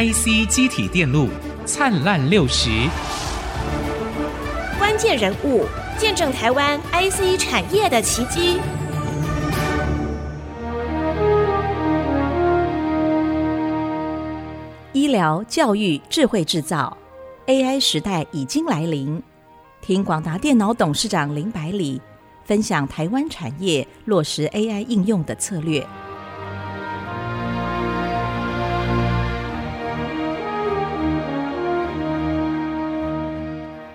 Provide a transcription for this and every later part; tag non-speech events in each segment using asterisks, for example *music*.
IC 机体电路灿烂六十，关键人物见证台湾 IC 产业的奇迹。医疗、教育、智慧制造，AI 时代已经来临。听广达电脑董事长林百里分享台湾产业落实 AI 应用的策略。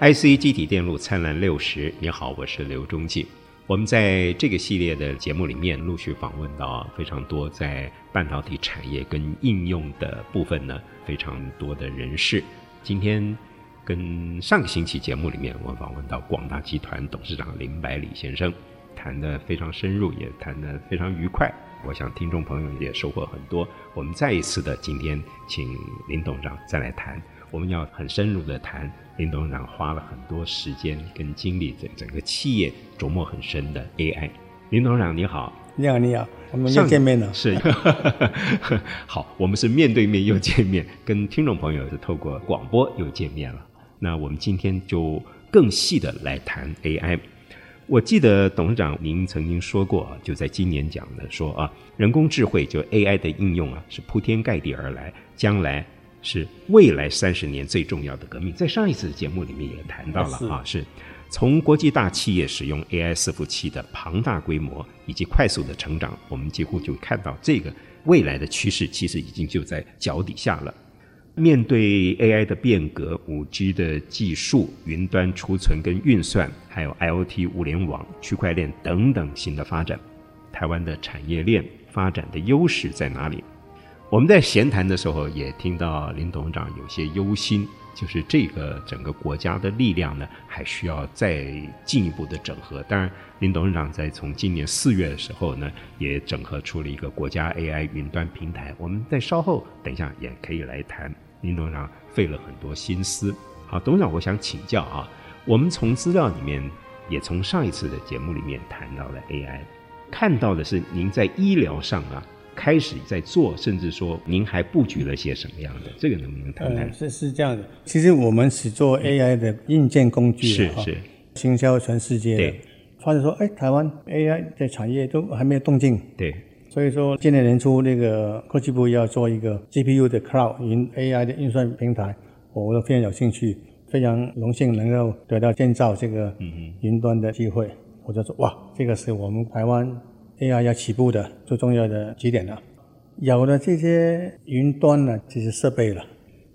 IC 基体电路灿烂六十，你好，我是刘忠进。我们在这个系列的节目里面，陆续访问到非常多在半导体产业跟应用的部分呢，非常多的人士。今天跟上个星期节目里面，我们访问到广大集团董事长林百里先生，谈得非常深入，也谈得非常愉快。我想听众朋友也收获很多。我们再一次的今天请林董事长再来谈，我们要很深入的谈。林董事长花了很多时间跟精力，整整个企业琢磨很深的 AI。林董事长你好，你好你好，我们又见面了。是，*laughs* 好，我们是面对面又见面，*laughs* 跟听众朋友是透过广播又见面了。那我们今天就更细的来谈 AI。我记得董事长您曾经说过啊，就在今年讲的说啊，人工智慧就 AI 的应用啊，是铺天盖地而来，将来。是未来三十年最重要的革命，在上一次的节目里面也谈到了啊，是从国际大企业使用 AI 伺服器的庞大规模以及快速的成长，我们几乎就看到这个未来的趋势，其实已经就在脚底下了。面对 AI 的变革、五 G 的技术、云端储存跟运算，还有 IoT 物联网、区块链等等新的发展，台湾的产业链发展的优势在哪里？我们在闲谈的时候也听到林董事长有些忧心，就是这个整个国家的力量呢，还需要再进一步的整合。当然，林董事长在从今年四月的时候呢，也整合出了一个国家 AI 云端平台。我们在稍后等一下也可以来谈，林董事长费了很多心思。好，董事长，我想请教啊，我们从资料里面，也从上一次的节目里面谈到了 AI，看到的是您在医疗上啊。开始在做，甚至说您还布局了些什么样的？这个能不能谈谈？呃、是是这样的，其实我们是做 AI 的硬件工具，是是，行销全世界的。对，发现说，哎，台湾 AI 的产业都还没有动静。对，所以说今年年初那个科技部要做一个 GPU 的 Cloud 云 AI 的运算平台，我都非常有兴趣，非常荣幸能够得到建造这个云端的机会。嗯、我就说，哇，这个是我们台湾。AI 要起步的最重要的几点了，有了这些云端呢，这些设备了，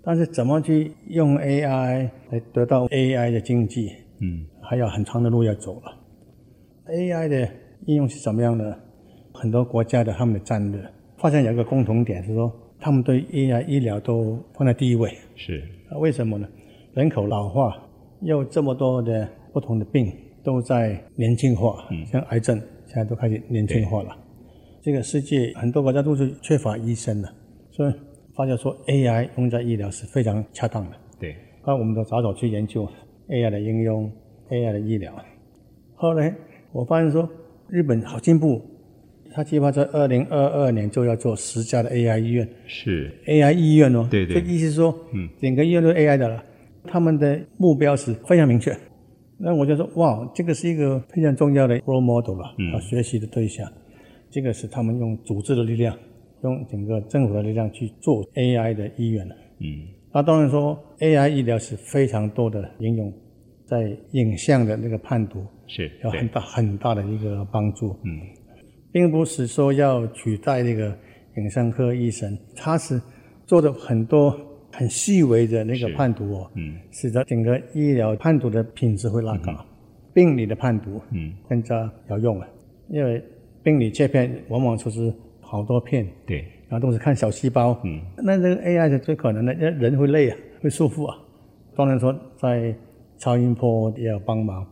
但是怎么去用 AI 来得到 AI 的经济？嗯，还有很长的路要走了。AI 的应用是怎么样的？很多国家的他们的战略发现有一个共同点是说，他们对 AI 医疗都放在第一位。是，为什么呢？人口老化，又这么多的不同的病都在年轻化，嗯，像癌症。现在都开始年轻化了，这个世界很多国家都是缺乏医生的，所以发现说 AI 用在医疗是非常恰当的。对，那我们都早早去研究 AI 的应用，AI 的医疗。后来我发现说日本好进步，他计划在二零二二年就要做十家的 AI 医院。是 AI 医院哦，对对，这意思是说，嗯，整个医院都是 AI 的了，他们的目标是非常明确。那我就说，哇，这个是一个非常重要的 role model 了，嗯，要学习的对象。这个是他们用组织的力量，用整个政府的力量去做 AI 的医院了。嗯，那当然说 AI 医疗是非常多的应用，在影像的那个判读是有很大很大的一个帮助。嗯，并不是说要取代那个影像科医生，他是做的很多。很细微的那个判读哦，嗯，使得整个医疗判读的品质会拉高，嗯、病理的判读嗯。更加有用了，嗯、因为病理切片往往就是好多片，对，然后都是看小细胞，嗯，那这个 AI 是最可能的，人会累啊，会束缚啊，当然说在超音波也要帮忙，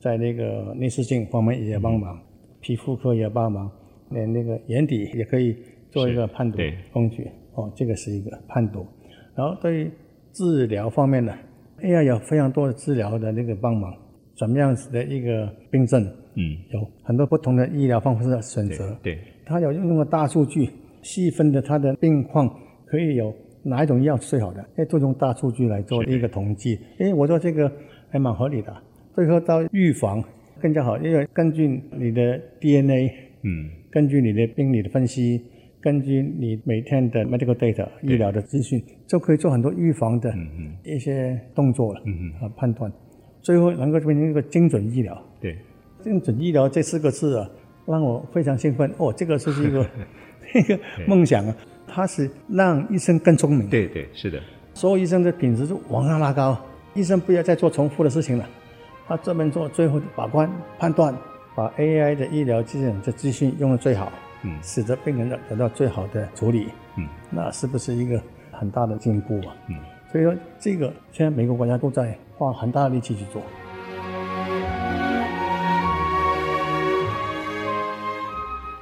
在那个内视镜方面也要帮忙，嗯、皮肤科也要帮忙，连那个眼底也可以做一个判读工具，哦，这个是一个判读。然后对于治疗方面呢，AI 有非常多的治疗的那个帮忙，怎么样子的一个病症，嗯，有很多不同的医疗方式的选择。对，它有用那个大数据细分的它的病况，可以有哪一种药是最好的？哎，都用大数据来做一个统计。哎，我说这个还蛮合理的。最后到预防更加好，因为根据你的 DNA，嗯，根据你的病理的分析，根据你每天的 medical data 医疗的资讯，就可以做很多预防的一些动作了，嗯嗯，啊判断，最后能够变成一个精准医疗。对，精准医疗这四个字啊，让我非常兴奋。哦，这个是一个 *laughs* 一个梦想啊。它是让医生更聪明。对对，是的。所有医生的品质就往上拉高，医生不要再做重复的事情了，他专门做最后的把关判断，把 AI 的医疗资讯的资讯用的最好，嗯，使得病人的得到最好的处理，嗯，那是不是一个很大的进步啊？嗯，所以说这个现在每个国家都在花很大的力气去做。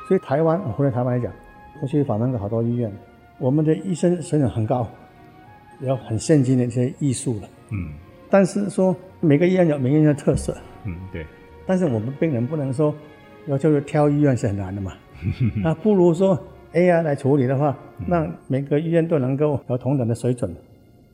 所以台湾，我回来台湾来讲。我去访问过好多医院，我们的医生水准很高，有很先进的一些艺术了。嗯，但是说每个医院有每个医院的特色。嗯，对。但是我们病人不能说要就是挑医院是很难的嘛。*laughs* 那不如说 AI 来处理的话，让每个医院都能够有同等的水准，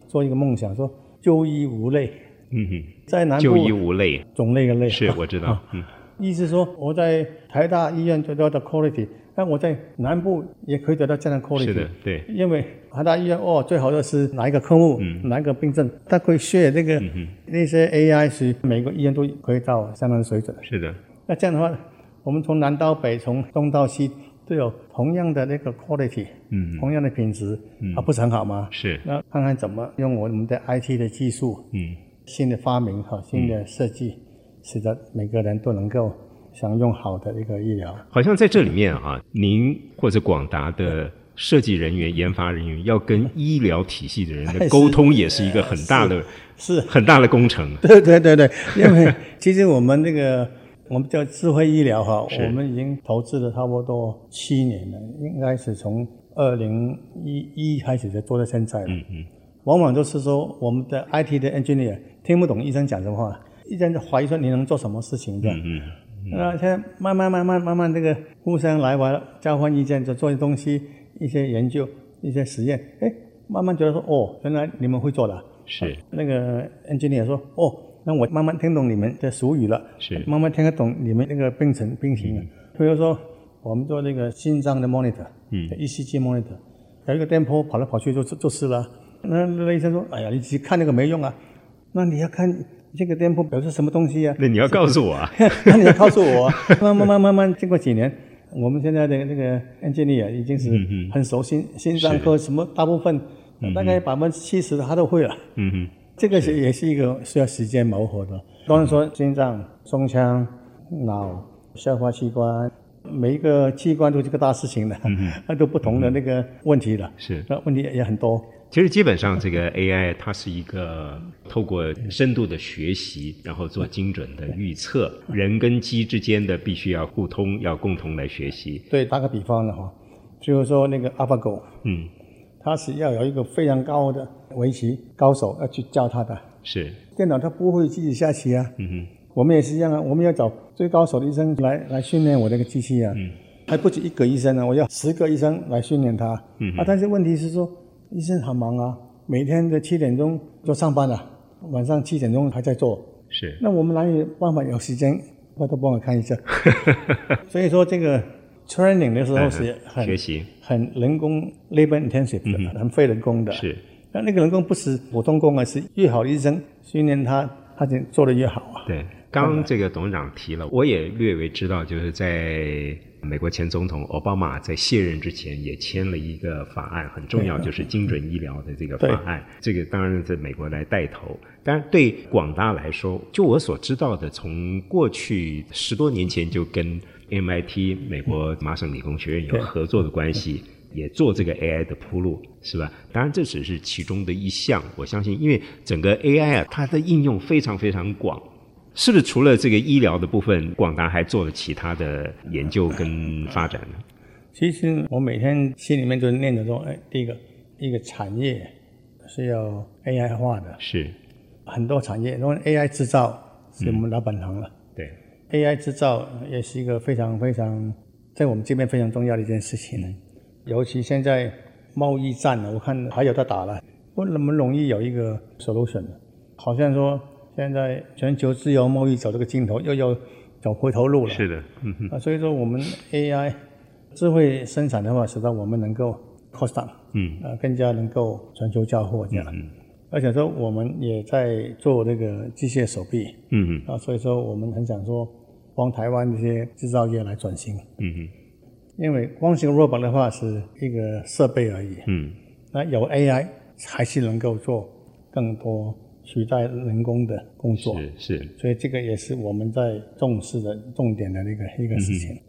做一个梦想，说就医无类。嗯哼，在南部就医无类，种类的类。是，我知道。*laughs* 嗯，意思说我在台大医院得到的 quality。那我在南部也可以得到这样的 quality，是的，对，因为台大医院哦，最好的是哪一个科目，嗯、哪一个病症，它可以 share 这个、嗯、那些 AI 是每个医院都可以到相当的水准。是的，那这样的话，我们从南到北，从东到西都有同样的那个 quality，嗯，同样的品质，嗯，啊，不是很好吗？是。那看看怎么用我们的 IT 的技术，嗯，新的发明和新的设计，嗯、使得每个人都能够。享用好的一个医疗，好像在这里面啊，您或者广达的设计人员、研发人员要跟医疗体系的人的 *laughs* 沟通，也是一个很大的、是很大的工程。对对对对，因为其实我们那个我们叫智慧医疗哈，我们已经投资了差不多七年了，应该是从二零一一开始就做到现在了。嗯嗯，往往都是说我们的 IT 的 engineer 听不懂医生讲什么话，医生就怀疑说你能做什么事情这样。嗯嗯。那现在慢慢慢慢慢慢，这个互相来往，交换意见，就做些东西，一些研究，一些实验，哎，慢慢觉得说，哦，原来你们会做的。是。那个 engineer 说，哦，那我慢慢听懂你们的俗语了。是。慢慢听得懂你们那个病程病情了。比如说，我们做那个心脏的 monitor，嗯，ECG monitor，有一个电波跑来跑去就就是了。那那医生说，哎呀，你只看那个没用啊，那你要看。这个电波表示什么东西呀、啊？那你要告诉我啊！*laughs* 那你要告诉我、啊。慢慢慢慢慢，经过几年，我们现在的那个 engineer 已经是很熟心，嗯、心脏科什么大部分，嗯、大概百分之七十他都会了。嗯哼，这个是也是一个需要时间磨合的。当然说心脏、胸腔、脑、消化器官，每一个器官都是个大事情的，那、嗯、都不同的那个问题了。是，那问题也很多。其实基本上，这个 AI 它是一个透过深度的学习，然后做精准的预测。人跟机之间的必须要互通，要共同来学习。对，打个比方的话，就是说那个 AlphaGo，嗯，它是要有一个非常高的围棋高手要去教他的。是。电脑它不会自己下棋啊。嗯哼。我们也是一样啊，我们要找最高手的医生来来训练我这个机器啊。嗯。还不止一个医生呢，我要十个医生来训练他。嗯。啊，但是问题是说。医生很忙啊，每天的七点钟就上班了，晚上七点钟还在做。是。那我们哪有办法有时间？我都帮我看一下。*laughs* 所以说这个 training 的时候是很学习，很人工 labor intensive 的，嗯、很费人工的。是。那那个人工不是普通工啊，是越好的医生训练他，他就做的越好啊。对，刚刚这个董事长提了，我也略微知道，就是在。美国前总统奥巴马在卸任之前也签了一个法案，很重要，就是精准医疗的这个法案。这个当然在美国来带头，但对广大来说，就我所知道的，从过去十多年前就跟 MIT 美国麻省理工学院有合作的关系，也做这个 AI 的铺路，是吧？当然这只是其中的一项，我相信，因为整个 AI 啊，它的应用非常非常广。是不是除了这个医疗的部分，广达还做了其他的研究跟发展呢？其实我每天心里面就念着说，哎，第一个，一个产业是要 AI 化的，是很多产业，因为 AI 制造是我们老本行了，，AI 制造也是一个非常非常在我们这边非常重要的一件事情呢。尤其现在贸易战呢，我看还有在打了，不那么容易有一个 solution。好像说现在全球自由贸易走这个尽头，又要走回头路了。是的，嗯哼。啊，所以说我们 AI 智慧生产的话，使得我们能够 cost down，嗯，啊，更加能够全球交货这样。嗯。而且说我们也在做那个机械手臂，嗯嗯，啊，所以说我们很想说帮台湾这些制造业来转型，嗯嗯，因为光学 robot 的话是一个设备而已，嗯，那有 AI 还是能够做更多取代人工的工作，是是，所以这个也是我们在重视的重点的那个一个事情。嗯、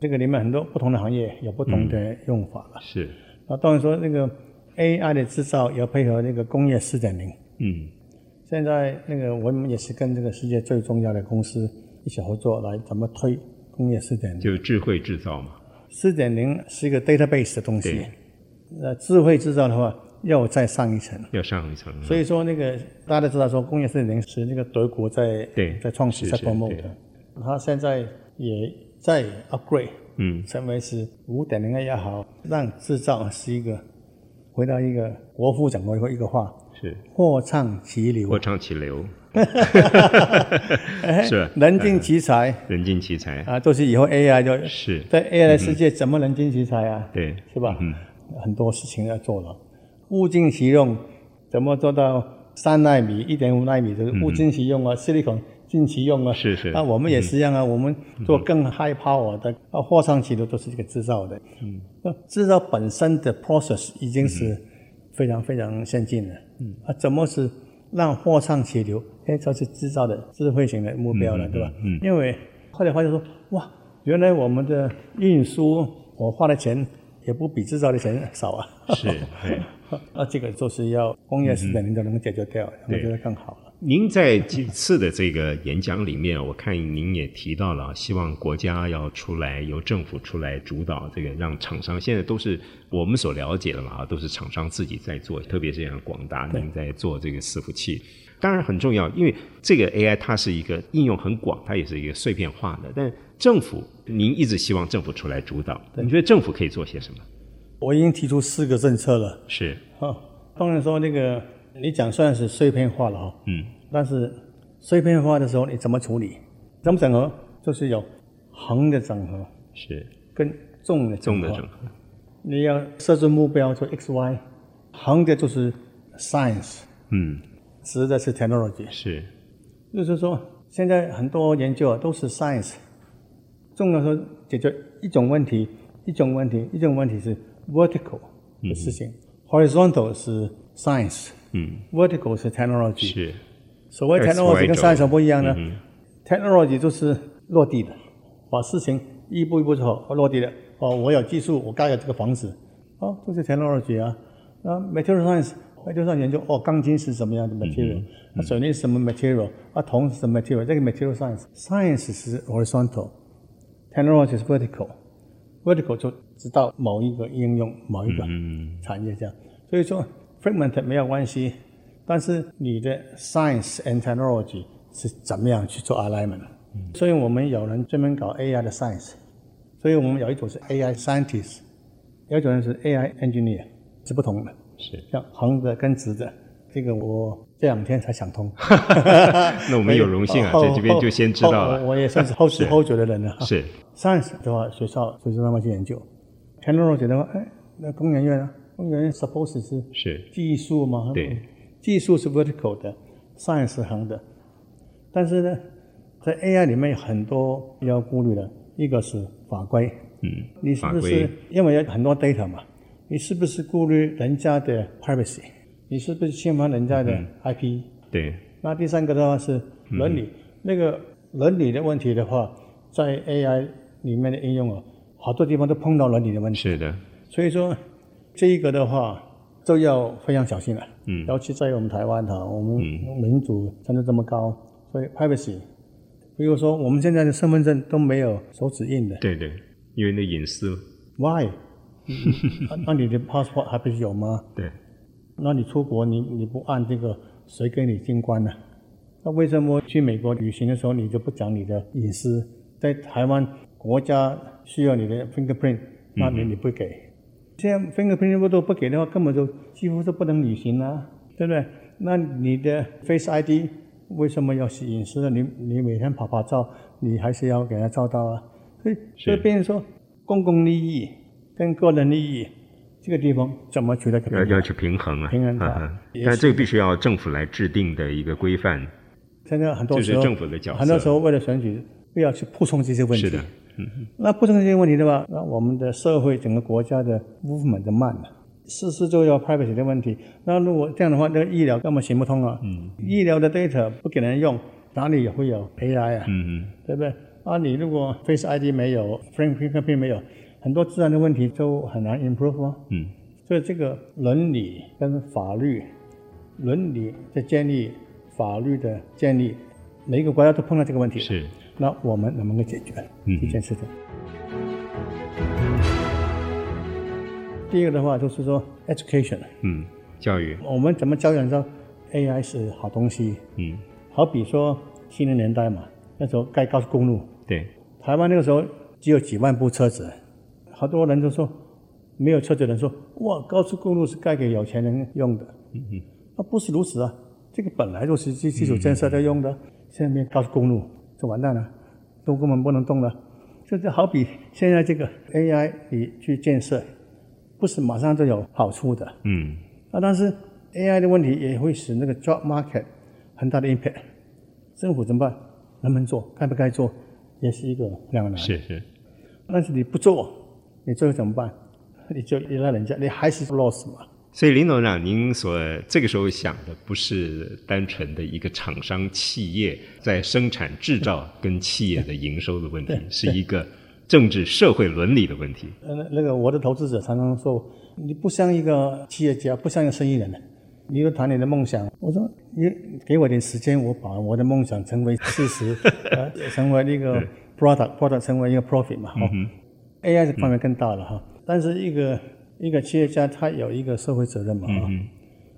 这个里面很多不同的行业有不同的用法了，是，那当然说那个。AI 的制造要配合那个工业四点零。嗯，现在那个我们也是跟这个世界最重要的公司一起合作，来怎么推工业四点零？就智慧制造嘛。四点零是一个 database 的东西。对。那智慧制造的话，要再上一层。要上一层。所以说那个大家都知道说，工业四点零是那个德国在对在创始在 promote 的，他现在也在 upgrade，嗯，成为是五点零也好，让制造是一个。回到一个国父讲过一个话，是货畅其流。货畅其流，*laughs* 是人尽其才。人尽其才啊，都是以后 AI 就是在 AI 的世界怎么人尽其才啊？对，是吧？嗯，很多事情要做了，物尽其用，怎么做到三纳米、一点五纳米就是物尽其用啊？Silicon 尽其用啊？是是。那我们也是一样啊，我们做更 high power 的，啊，货畅其流都是这个制造的。嗯。那制造本身的 process 已经是非常非常先进了。嗯，啊，怎么是让货畅其流？哎，这是制造的智慧型的目标了，对吧？嗯。因为后来发现说，哇，原来我们的运输我花的钱也不比制造的钱少啊。是。对。*laughs* 那这个就是要工业四点零都能解决掉，我觉得更好。您在几次的这个演讲里面，我看您也提到了，希望国家要出来，由政府出来主导这个，让厂商现在都是我们所了解的嘛，都是厂商自己在做，特别是像广达您在做这个伺服器，当然很重要，因为这个 AI 它是一个应用很广，它也是一个碎片化的，但政府您一直希望政府出来主导，你觉得政府可以做些什么？我已经提出四个政策了，是，啊，当然说那个。你讲算是碎片化了哈，嗯，但是碎片化的时候你怎么处理？怎么整合？就是有横的整合，是跟纵的纵的整合。你要设置目标就 X Y，横的就是 science，嗯，直的是 technology，是，就是说现在很多研究啊都是 science，重的说解决一种问题，一种问题，一种问题是 vertical 的事情，嗯，horizontal 是 science。嗯，vertical 是 technology，是，所谓 technology 跟 science 不一样呢。嗯、technology 就是落地的，把事情一步一步做好，落地的。哦，我有技术，我盖了这个房子，哦，这是 technology 啊。啊，material science 研究，哦，钢筋是什么样的 material？那、嗯、水泥是什么 material？啊，铜是什么 material？这个 material science，science 是 horizontal，technology 是 vertical，vertical 就知道某一个应用，某一个产业这样。所以说。Fragment 没有关系，但是你的 science and technology 是怎么样去做 alignment？、嗯、所以我们有人专门搞 AI 的 science，所以我们有一组是 AI scientist，有一种人是 AI engineer，是不同的。是像横的跟直的，这个我这两天才想通。*laughs* 那我们有荣幸啊，在这边就先知道了。我也算是后知后觉的人了。是 science 的话，学校学生他们去研究；technology 的话，哎，那工研院啊。工研院 suppose 是是技术嘛？对，技术是 vertical 的，science 是横的。但是呢，在 AI 里面有很多要顾虑的，一个是法规，嗯，你是不是因为有很多 data 嘛？你是不是顾虑人家的 privacy？你是不是侵犯人家的 IP？、嗯、对。那第三个的话是伦理，嗯、那个伦理的问题的话，在 AI 里面的应用啊，好多地方都碰到伦理的问题。是的。所以说。这一个的话，就要非常小心了。嗯，尤其在我们台湾哈，我们民主程度这么高，嗯、所以 privacy，比如说我们现在的身份证都没有手指印的。对对，因为那隐私。Why？那你的 passport 还不是有吗？对。那你出国你你不按这个，谁给你进关呢？那为什么去美国旅行的时候你就不讲你的隐私？在台湾国家需要你的 fingerprint，那你你不给？现在 fingerprint 都不给的话，根本就几乎是不能旅行啊，对不对？那你的 Face ID 为什么要是隐私的？你你每天拍拍照，你还是要给他照到啊。所以所以变成说公共利益跟个人利益这个地方怎么取得平衡？要要去平衡啊，平衡它。啊、但这个必须要政府来制定的一个规范。现在很多时候，就是政府的角色。很多时候为了选举，不要去铺充这些问题。是的，嗯。那铺充这些问题的话，那我们的社会整个国家的 movement 就慢了。事事都要 privacy 的问题。那如果这样的话，那个医疗根本行不通啊。嗯。医疗的 data 不给人用，哪里也会有 AI 啊？嗯嗯。对不对？啊，你如果 Face ID 没有，Fingerprint 没有，很多自然的问题就很难 improve 啊。嗯。所以这个伦理跟法律，伦理的建立。法律的建立，每一个国家都碰到这个问题。是，那我们能不能解决？这件事情？嗯、第一个的话就是说，education，嗯，教育，我们怎么教人说 AI 是好东西？嗯，好比说七零年代嘛，那时候盖高速公路，对，台湾那个时候只有几万部车子，好多人都说没有车子的人说，哇，高速公路是盖给有钱人用的。嗯嗯，那不是如此啊。这个本来就是基基础建设在用的，现在没高速公路就完蛋了，都根本不能动了。这就好比现在这个 AI 你去建设，不是马上就有好处的。嗯。啊，但是 AI 的问题也会使那个 job market 很大的 impact。政府怎么办？能不能做？该不该做？也是一个两难。是是。但是你不做，你最后怎么办？你就依赖人家，你还是 loss 嘛。所以林董事长，您所这个时候想的不是单纯的一个厂商企业在生产制造跟企业的营收的问题，是一个政治社会伦理的问题。呃，那个我的投资者常常说，你不像一个企业家，不像一个生意人。你又谈你的梦想，我说你给我点时间，我把我的梦想成为事实，*laughs* 呃，成为一个 product，product 成为一个 profit 嘛。嗯哼。AI 这方面更大了哈，嗯，但是一个。一个企业家他有一个社会责任嘛啊、嗯，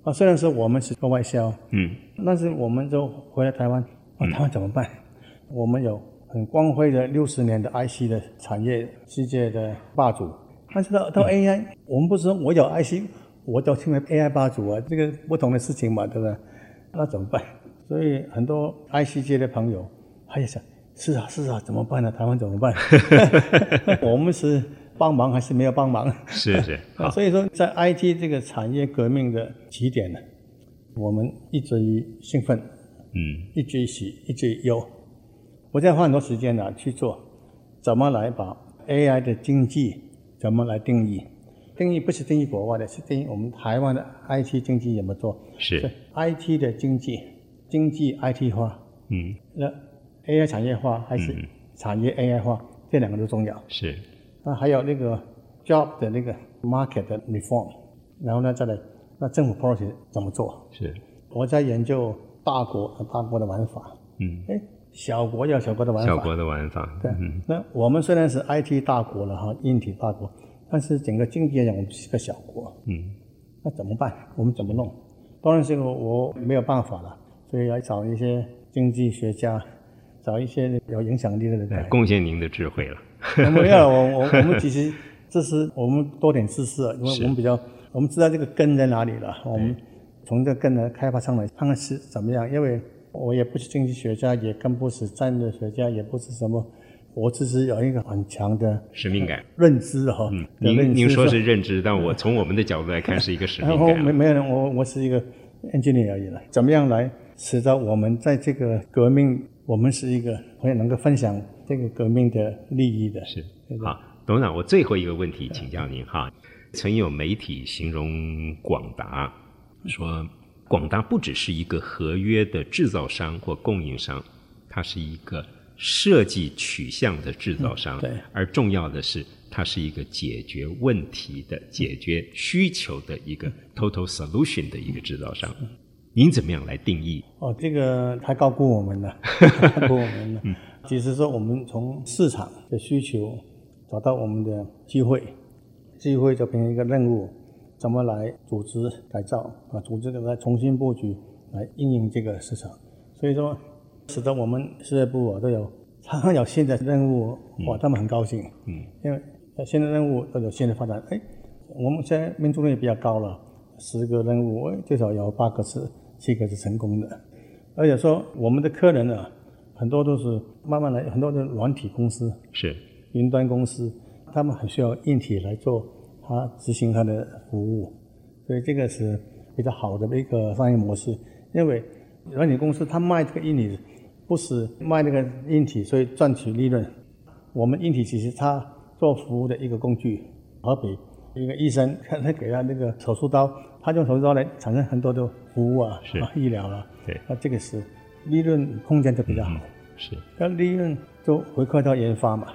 啊，虽然说我们是做外销，嗯，但是我们就回来台湾，啊，台湾怎么办？嗯、我们有很光辉的六十年的 IC 的产业世界的霸主，但是到到 AI，、嗯、我们不是说我有 IC，我就成为 AI 霸主啊，这个不同的事情嘛，对不对？那怎么办？所以很多 IC 界的朋友，他也想，是啊是啊，怎么办呢？台湾怎么办？*laughs* *laughs* 我们是。帮忙还是没有帮忙？是是，*laughs* 所以说在 IT 这个产业革命的起点呢，我们一直以兴奋，嗯，一直以喜，一直以忧。我在花很多时间呢去做，怎么来把 AI 的经济怎么来定义？定义不是定义国外的，是定义我们台湾的 IT 经济怎么做？是，是 IT 的经济，经济 IT 化，嗯，那 AI 产业化还是产业 AI 化？嗯、这两个都重要。是。那还有那个 job 的那个 market 的 reform，然后呢，再来那政府 policy 怎么做？是，我在研究大国和大国的玩法。嗯，哎，小国要小国的玩法。小国的玩法。对，嗯、那我们虽然是 IT 大国了哈，硬体大国，但是整个经济来讲，我们是个小国。嗯，那怎么办？我们怎么弄？当然是我没有办法了，所以要找一些经济学家，找一些有影响力的人来贡献您的智慧了。*laughs* 没有，我我 *laughs* 我们其实这是我们多点知识，因为我们比较我们知道这个根在哪里了，我们从这个根的开发上来看看是怎么样。因为我也不是经济学家，也更不是战略学家，也不是什么，我只是有一个很强的使命感、认知哈。嗯，您您说是认知，但我从我们的角度来看是一个使命感。然 *laughs* 后没没有人，我我是一个 engineer 而已了。怎么样来使得我们在这个革命，我们是一个会能够分享。这个革命的利益的是好，董事长，我最后一个问题请教您哈。曾有媒体形容广达，说广达不只是一个合约的制造商或供应商，它是一个设计取向的制造商。对，而重要的是，它是一个解决问题的、解决需求的一个 total solution 的一个制造商。您怎么样来定义？哦，这个太高估我们了，*laughs* 太高估我们了。嗯其实说，我们从市场的需求找到我们的机会，机会就变成一个任务，怎么来组织改造啊？组织来重新布局，来应用这个市场。所以说，使得我们事业部啊都有 *laughs* 常常有新的任务，哇，他们很高兴。嗯，因为新的任务都有新的发展。哎，我们现在命中率比较高了，十个任务最少有八个是七个是成功的，而且说我们的客人呢，很多都是慢慢来，很多的软体公司是云端公司，他们很需要硬体来做他执行他的服务，所以这个是比较好的一个商业模式。因为软体公司他卖这个硬体，不是卖那个硬体，所以赚取利润。我们硬体其实他做服务的一个工具，好比一个医生，他他给他那个手术刀，他用手术刀来产生很多的服务啊，是啊医疗啊，对，那这个是利润空间就比较好。嗯、是，那利润就回馈到研发嘛，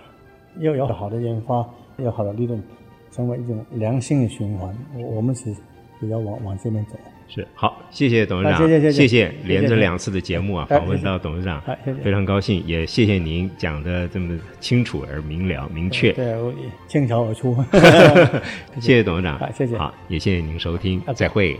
要有好的研发，要有好的利润，成为一种良性的循环。我我们是比较往往这边走。是好，谢谢董事长，谢谢谢谢，连着两次的节目啊，访问到董事长，非常高兴，也谢谢您讲的这么清楚而明了、明确，对，我倾巢而出，*laughs* 谢谢董事长，*laughs* 谢谢，好，也谢谢您收听，再会。